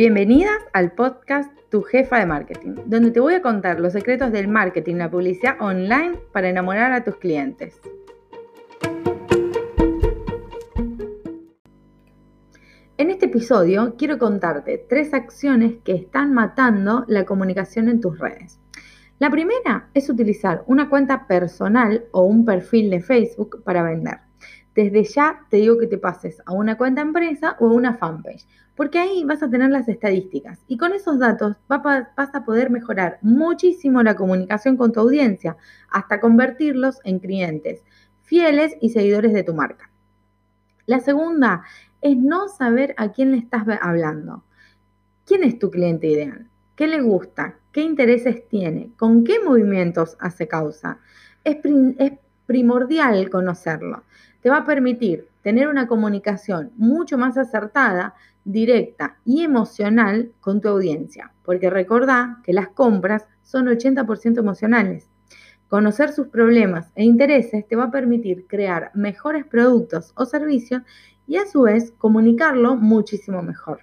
Bienvenidas al podcast Tu Jefa de Marketing, donde te voy a contar los secretos del marketing, la publicidad online para enamorar a tus clientes. En este episodio quiero contarte tres acciones que están matando la comunicación en tus redes. La primera es utilizar una cuenta personal o un perfil de Facebook para vender desde ya te digo que te pases a una cuenta empresa o a una fanpage, porque ahí vas a tener las estadísticas y con esos datos vas a poder mejorar muchísimo la comunicación con tu audiencia, hasta convertirlos en clientes fieles y seguidores de tu marca. La segunda es no saber a quién le estás hablando. ¿Quién es tu cliente ideal? ¿Qué le gusta? ¿Qué intereses tiene? ¿Con qué movimientos hace causa? Es, primordial conocerlo te va a permitir tener una comunicación mucho más acertada, directa y emocional con tu audiencia, porque recordá que las compras son 80% emocionales. Conocer sus problemas e intereses te va a permitir crear mejores productos o servicios y a su vez comunicarlo muchísimo mejor.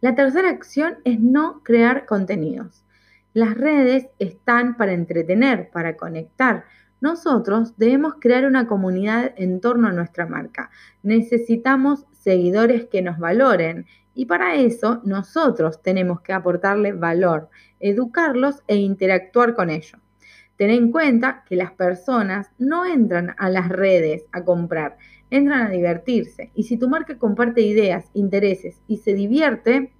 La tercera acción es no crear contenidos. Las redes están para entretener, para conectar, nosotros debemos crear una comunidad en torno a nuestra marca. Necesitamos seguidores que nos valoren y para eso nosotros tenemos que aportarle valor, educarlos e interactuar con ellos. Ten en cuenta que las personas no entran a las redes a comprar, entran a divertirse. Y si tu marca comparte ideas, intereses y se divierte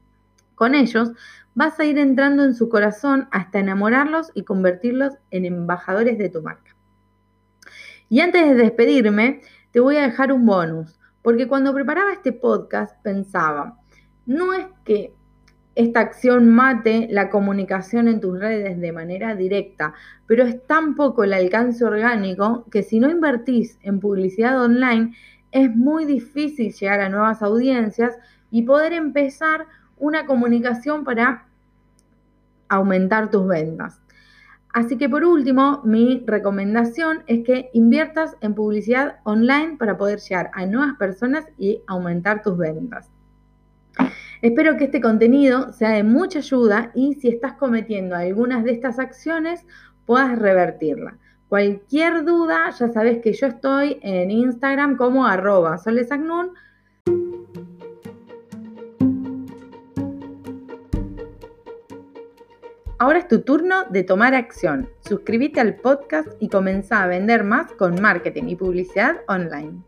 con ellos, vas a ir entrando en su corazón hasta enamorarlos y convertirlos en embajadores de tu marca. Y antes de despedirme, te voy a dejar un bonus, porque cuando preparaba este podcast pensaba, no es que esta acción mate la comunicación en tus redes de manera directa, pero es tan poco el alcance orgánico que si no invertís en publicidad online, es muy difícil llegar a nuevas audiencias y poder empezar una comunicación para aumentar tus ventas. Así que por último, mi recomendación es que inviertas en publicidad online para poder llegar a nuevas personas y aumentar tus ventas. Espero que este contenido sea de mucha ayuda y si estás cometiendo algunas de estas acciones, puedas revertirla. Cualquier duda, ya sabes que yo estoy en Instagram como arroba Ahora es tu turno de tomar acción. Suscríbete al podcast y comenzá a vender más con marketing y publicidad online.